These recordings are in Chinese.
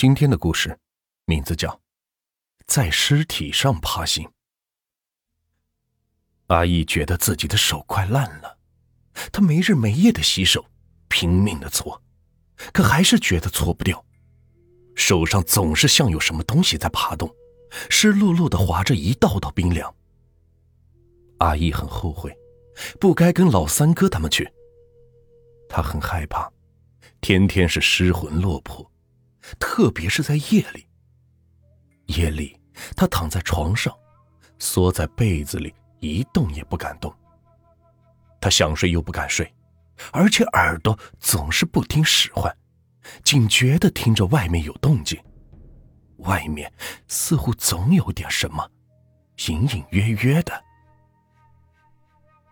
今天的故事名字叫《在尸体上爬行》。阿义觉得自己的手快烂了，他没日没夜的洗手，拼命的搓，可还是觉得搓不掉，手上总是像有什么东西在爬动，湿漉漉的划着一道道冰凉。阿义很后悔，不该跟老三哥他们去。他很害怕，天天是失魂落魄。特别是在夜里，夜里他躺在床上，缩在被子里，一动也不敢动。他想睡又不敢睡，而且耳朵总是不听使唤，警觉的听着外面有动静。外面似乎总有点什么，隐隐约约的。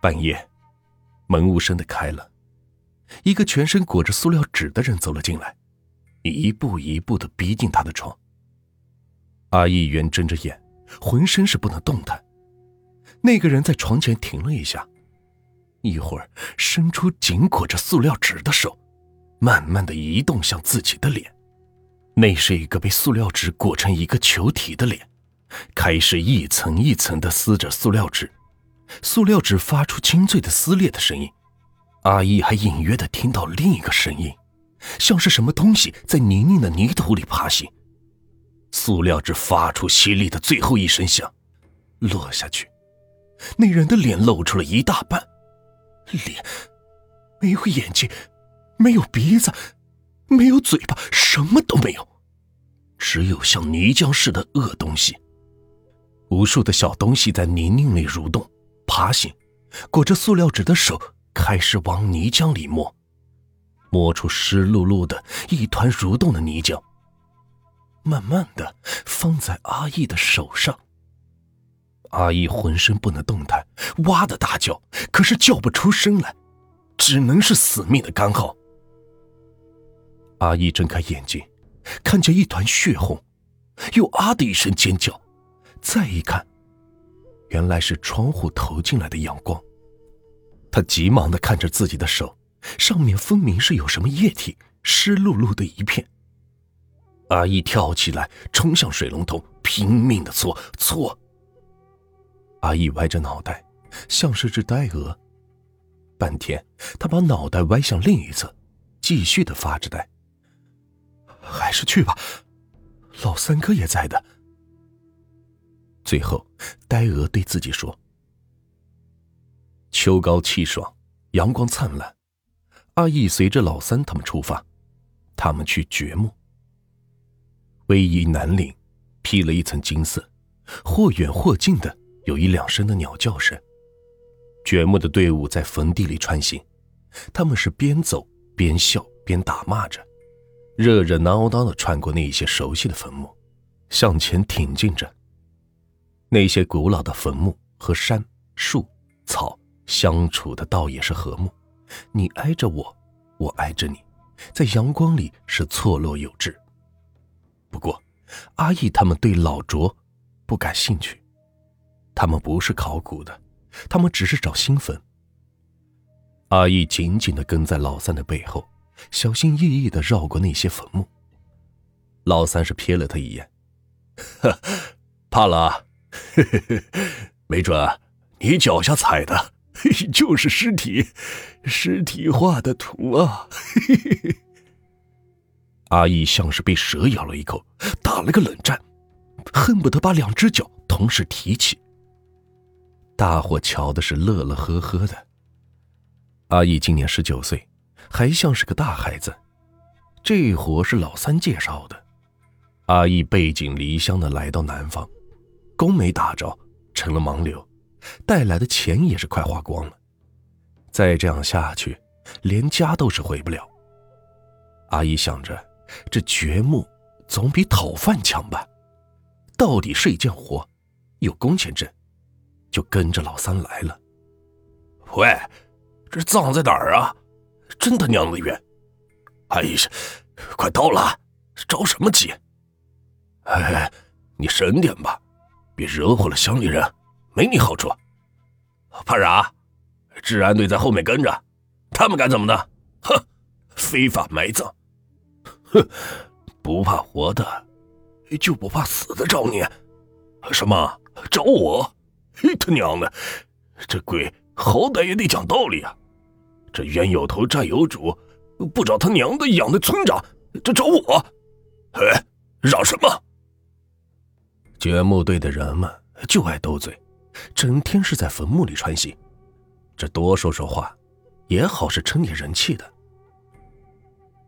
半夜，门无声的开了，一个全身裹着塑料纸的人走了进来。一步一步的逼近他的床。阿义元睁着眼，浑身是不能动弹。那个人在床前停了一下，一会儿伸出紧裹着塑料纸的手，慢慢的移动向自己的脸。那是一个被塑料纸裹成一个球体的脸，开始一层一层的撕着塑料纸，塑料纸发出清脆的撕裂的声音。阿义还隐约的听到另一个声音。像是什么东西在泥泞的泥土里爬行，塑料纸发出犀利的最后一声响，落下去，那人的脸露出了一大半，脸没有眼睛，没有鼻子，没有嘴巴，什么都没有，只有像泥浆似的恶东西。无数的小东西在泥泞里蠕动、爬行，裹着塑料纸的手开始往泥浆里摸。摸出湿漉漉的一团蠕动的泥浆，慢慢的放在阿义的手上。阿义浑身不能动弹，哇的大叫，可是叫不出声来，只能是死命的干嚎。阿义睁开眼睛，看见一团血红，又啊的一声尖叫，再一看，原来是窗户投进来的阳光。他急忙的看着自己的手。上面分明是有什么液体，湿漉漉的一片。阿义跳起来，冲向水龙头，拼命的搓搓。阿义歪着脑袋，像是只呆鹅。半天，他把脑袋歪向另一侧，继续的发着呆。还是去吧，老三哥也在的。最后，呆鹅对自己说：“秋高气爽，阳光灿烂。”阿义随着老三他们出发，他们去掘墓。逶迤南岭，披了一层金色，或远或近的有一两声的鸟叫声。掘墓的队伍在坟地里穿行，他们是边走边笑边打骂着，热热闹闹的穿过那一些熟悉的坟墓，向前挺进着。那些古老的坟墓和山树草相处的倒也是和睦。你挨着我，我挨着你，在阳光里是错落有致。不过，阿义他们对老卓不感兴趣，他们不是考古的，他们只是找新坟。阿义紧紧的跟在老三的背后，小心翼翼的绕过那些坟墓。老三是瞥了他一眼，呵怕了？没准你脚下踩的。就是尸体，尸体画的图啊！阿义像是被蛇咬了一口，打了个冷战，恨不得把两只脚同时提起。大伙瞧的是乐乐呵呵的。阿义今年十九岁，还像是个大孩子。这活是老三介绍的。阿义背井离乡的来到南方，工没打着，成了盲流。带来的钱也是快花光了，再这样下去，连家都是回不了。阿姨想着，这掘墓总比讨饭强吧？到底是一件活，有工钱挣，就跟着老三来了。喂，这葬在哪儿啊？真他娘的远！哎呀，快到了，着什么急？哎，你省点吧，别惹火了乡里人。没你好处，怕啥？治安队在后面跟着，他们敢怎么的？哼，非法埋葬！哼，不怕活的，就不怕死的找你？什么找我？嘿，他娘的，这鬼好歹也得讲道理啊！这冤有头债有主，不找他娘的养的村长，这找我？哎，嚷什么？掘墓队的人们就爱斗嘴，整天是在坟墓里穿行，这多说说话，也好是撑点人气的。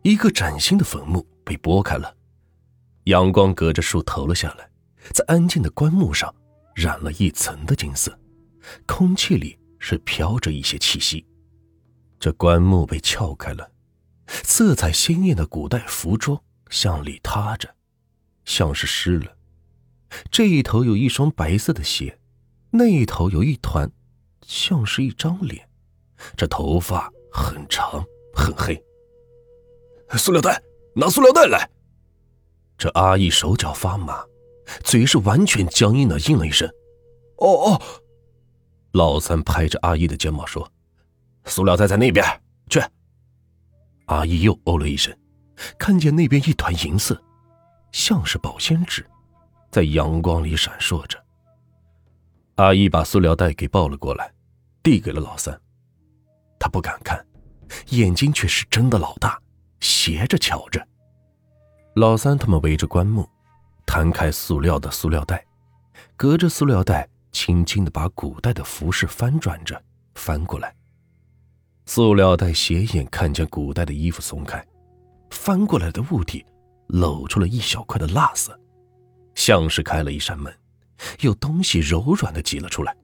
一个崭新的坟墓被拨开了，阳光隔着树投了下来，在安静的棺木上染了一层的金色，空气里是飘着一些气息。这棺木被撬开了，色彩鲜艳的古代服装向里塌着，像是湿了。这一头有一双白色的鞋，那一头有一团，像是一张脸。这头发很长很黑。塑料袋，拿塑料袋来。这阿义手脚发麻，嘴是完全僵硬的，应了一声：“哦哦。”老三拍着阿义的肩膀说：“塑料袋在那边，去。”阿义又哦了一声，看见那边一团银色，像是保鲜纸。在阳光里闪烁着。阿姨把塑料袋给抱了过来，递给了老三。他不敢看，眼睛却是睁得老大，斜着瞧着。老三他们围着棺木，摊开塑料的塑料袋，隔着塑料袋，轻轻的把古代的服饰翻转着，翻过来。塑料袋斜眼看见古代的衣服松开，翻过来的物体露出了一小块的蜡色。像是开了一扇门，有东西柔软的挤了出来。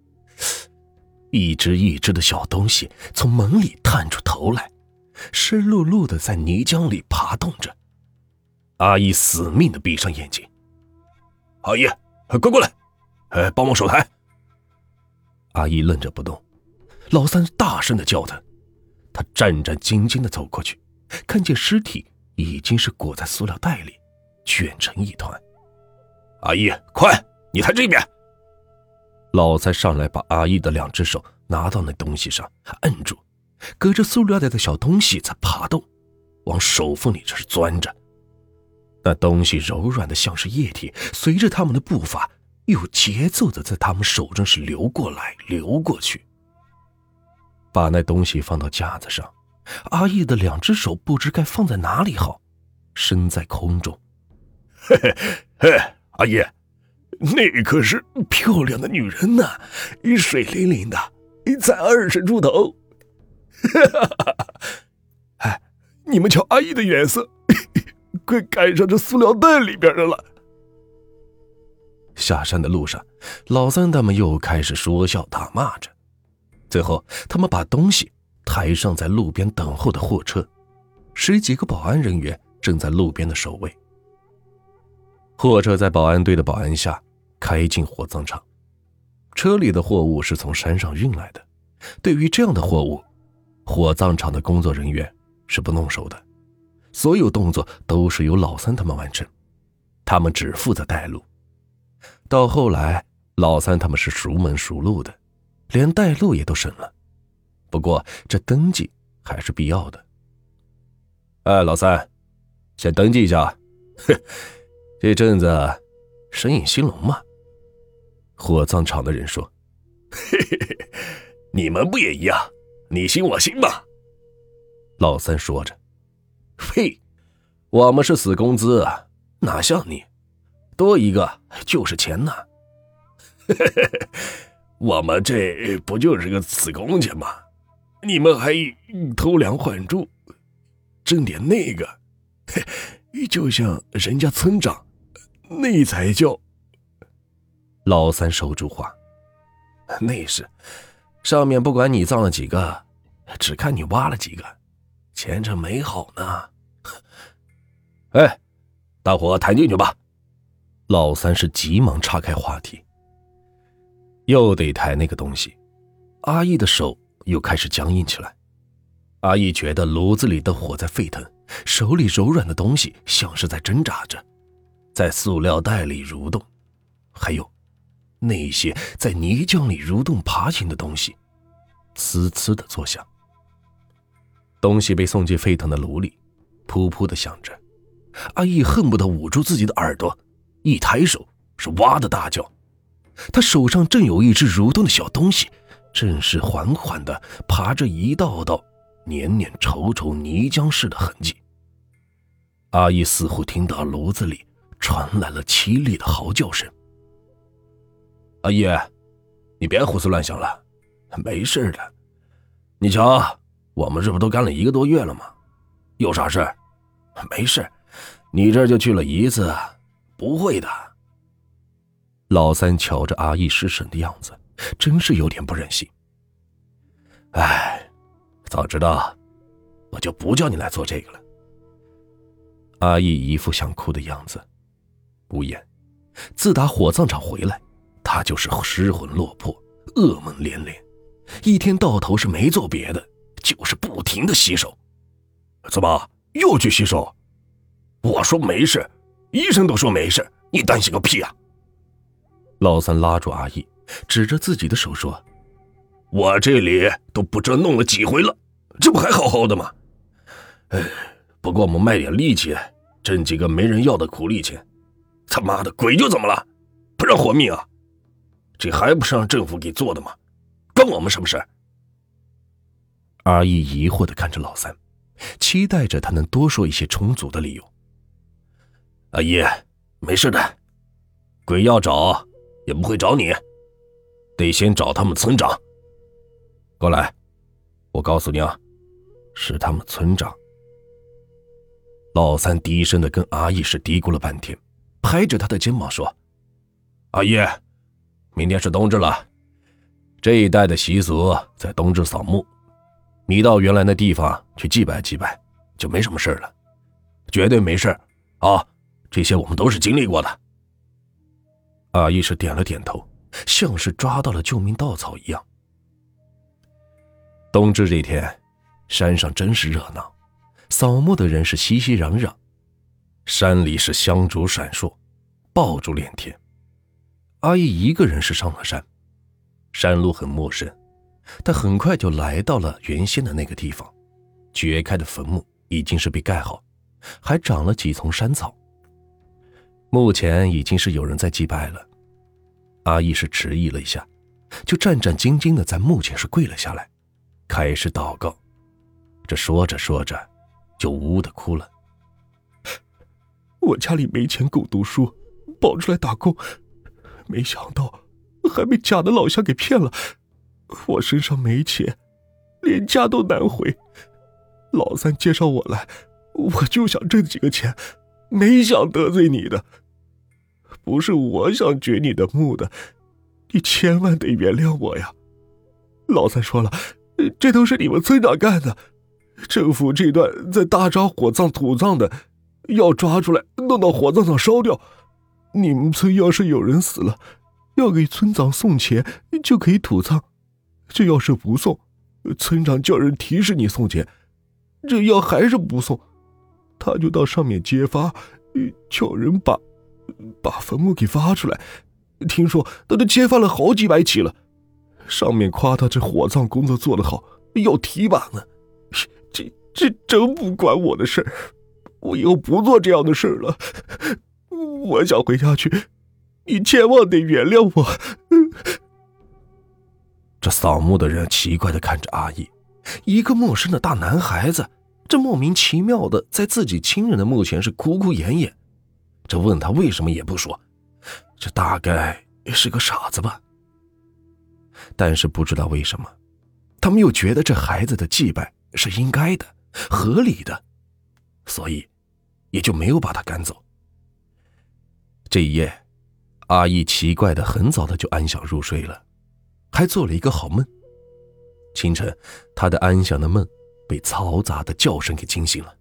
一只一只的小东西从门里探出头来，湿漉漉的在泥浆里爬动着。阿姨死命的闭上眼睛。阿姨，快过来，哎，帮忙守台。阿姨愣着不动，老三大声的叫他。他战战兢兢的走过去，看见尸体已经是裹在塑料袋里，卷成一团。阿姨，快，你抬这边。老三上来，把阿义的两只手拿到那东西上，摁住，隔着塑料袋的小东西在爬动，往手缝里这是钻着。那东西柔软的像是液体，随着他们的步伐，有节奏的在他们手中是流过来流过去。把那东西放到架子上，阿义的两只手不知该放在哪里好，升在空中。嘿嘿嘿。阿义，那可是漂亮的女人呐，水灵灵的，才二十出头。哎，你们瞧，阿姨的颜色快赶上这塑料袋里边的了。下山的路上，老三他们又开始说笑打骂着，最后他们把东西抬上在路边等候的货车，十几个保安人员正在路边的守卫。货车在保安队的保安下开进火葬场，车里的货物是从山上运来的。对于这样的货物，火葬场的工作人员是不弄手的，所有动作都是由老三他们完成，他们只负责带路。到后来，老三他们是熟门熟路的，连带路也都省了。不过这登记还是必要的。哎，老三，先登记一下。哼。这阵子生意兴隆嘛？火葬场的人说：“嘿嘿嘿，你们不也一样？你行我行吧。”老三说着：“嘿，我们是死工资，哪像你，多一个就是钱呐。我们这不就是个死工钱吗？你们还偷梁换柱，挣点那个，嘿就像人家村长。”那才叫。老三守住话，那是，上面不管你葬了几个，只看你挖了几个，前程美好呢。哎，大伙谈进去吧。老三是急忙岔开话题，又得抬那个东西，阿义的手又开始僵硬起来。阿义觉得炉子里的火在沸腾，手里柔软的东西像是在挣扎着。在塑料袋里蠕动，还有那些在泥浆里蠕动爬行的东西，呲呲的作响。东西被送进沸腾的炉里，噗噗的响着。阿义恨不得捂住自己的耳朵，一抬手是哇的大叫。他手上正有一只蠕动的小东西，正是缓缓的爬着一道道黏黏稠稠泥浆似的痕迹。阿义似乎听到炉子里传来了凄厉的嚎叫声。阿义，你别胡思乱想了，没事的。你瞧，我们这不都干了一个多月了吗？有啥事没事，你这就去了一次，不会的。老三瞧着阿义失神的样子，真是有点不忍心。哎，早知道我就不叫你来做这个了。阿义一副想哭的样子，无言。自打火葬场回来，他就是失魂落魄，噩梦连连，一天到头是没做别的，就是不停的洗手。怎么又去洗手？我说没事，医生都说没事，你担心个屁啊！老三拉住阿义，指着自己的手说：“我这里都不知道弄了几回了，这不还好好的吗？哎，不过我们卖点力气，挣几个没人要的苦力钱。他妈的，鬼就怎么了？不让活命啊？这还不是让政府给做的吗？关我们什么事？”阿义疑惑的看着老三，期待着他能多说一些充足的理由。阿姨，没事的，鬼要找。也不会找你，得先找他们村长。过来，我告诉你啊，是他们村长。老三低声的跟阿义是嘀咕了半天，拍着他的肩膀说：“阿姨，明天是冬至了，这一带的习俗在冬至扫墓，你到原来那地方去祭拜祭拜，就没什么事了，绝对没事啊！这些我们都是经历过的。”阿义是点了点头，像是抓到了救命稻草一样。冬至这天，山上真是热闹，扫墓的人是熙熙攘攘，山里是香烛闪烁，爆竹连天。阿义一个人是上了山，山路很陌生，他很快就来到了原先的那个地方，掘开的坟墓已经是被盖好，还长了几丛山草。目前已经是有人在祭拜了，阿义是迟疑了一下，就战战兢兢的在墓前是跪了下来，开始祷告。这说着说着，就呜呜的哭了。我家里没钱供读书，跑出来打工，没想到还被假的老乡给骗了。我身上没钱，连家都难回。老三介绍我来，我就想挣几个钱。没想得罪你的，不是我想掘你的墓的，你千万得原谅我呀！老三说了，这都是你们村长干的，政府这段在大昭火葬土葬的，要抓出来弄到火葬场烧掉。你们村要是有人死了，要给村长送钱就可以土葬，这要是不送，村长叫人提示你送钱，这要还是不送。他就到上面揭发，叫人把把坟墓给挖出来。听说他都揭发了好几百起了，上面夸他这火葬工作做得好，要提拔呢。这这真不关我的事我以后不做这样的事了。我想回家去，你千万得原谅我。这扫墓的人奇怪的看着阿义，一个陌生的大男孩子。这莫名其妙的在自己亲人的墓前是哭哭掩掩，这问他为什么也不说，这大概是个傻子吧。但是不知道为什么，他们又觉得这孩子的祭拜是应该的、合理的，所以也就没有把他赶走。这一夜，阿义奇怪的很早的就安详入睡了，还做了一个好梦。清晨，他的安详的梦。被嘈杂的叫声给惊醒了，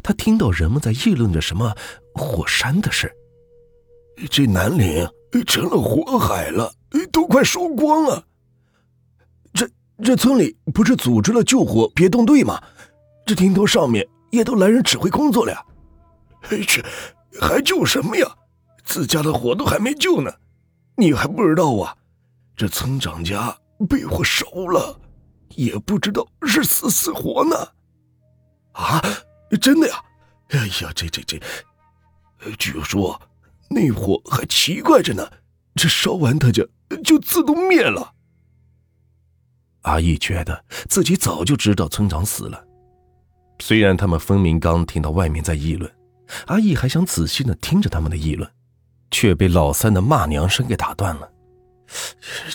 他听到人们在议论着什么火山的事。这南岭成了火海了，都快烧光了。这这村里不是组织了救火别动队吗？这听头上面也都来人指挥工作了呀。这还救什么呀？自家的火都还没救呢，你还不知道啊？这村长家被火烧了。也不知道是死死活呢，啊，真的呀！哎呀，这这这，据说那火还奇怪着呢，这烧完它就就自动灭了。阿义觉得自己早就知道村长死了，虽然他们分明刚听到外面在议论，阿义还想仔细的听着他们的议论，却被老三的骂娘声给打断了。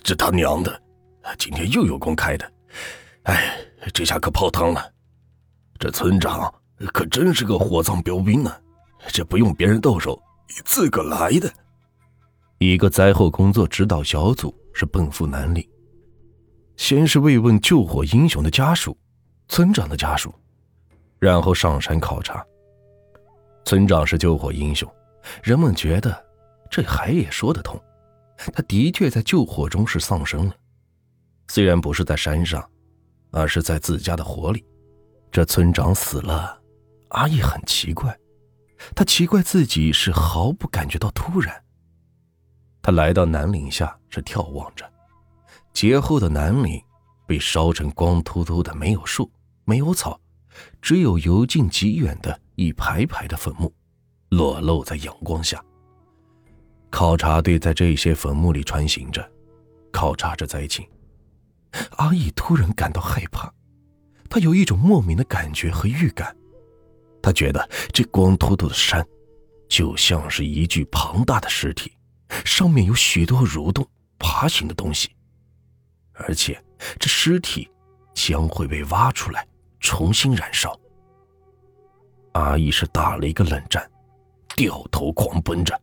这他娘的，今天又有公开的，哎，这下可泡汤了。这村长可真是个火葬标兵呢，这不用别人动手，自个来的。一个灾后工作指导小组是奔赴南岭。先是慰问救火英雄的家属、村长的家属，然后上山考察。村长是救火英雄，人们觉得这还也说得通。他的确在救火中是丧生了，虽然不是在山上，而是在自家的火里。这村长死了，阿义很奇怪，他奇怪自己是毫不感觉到突然。他来到南岭下是眺望着。劫后的南岭被烧成光秃秃的，没有树，没有草，只有由近及远的一排排的坟墓，裸露在阳光下。考察队在这些坟墓里穿行着，考察着灾情。阿义突然感到害怕，他有一种莫名的感觉和预感，他觉得这光秃秃的山，就像是一具庞大的尸体，上面有许多蠕动、爬行的东西。而且，这尸体将会被挖出来，重新燃烧。阿义是打了一个冷战，掉头狂奔着。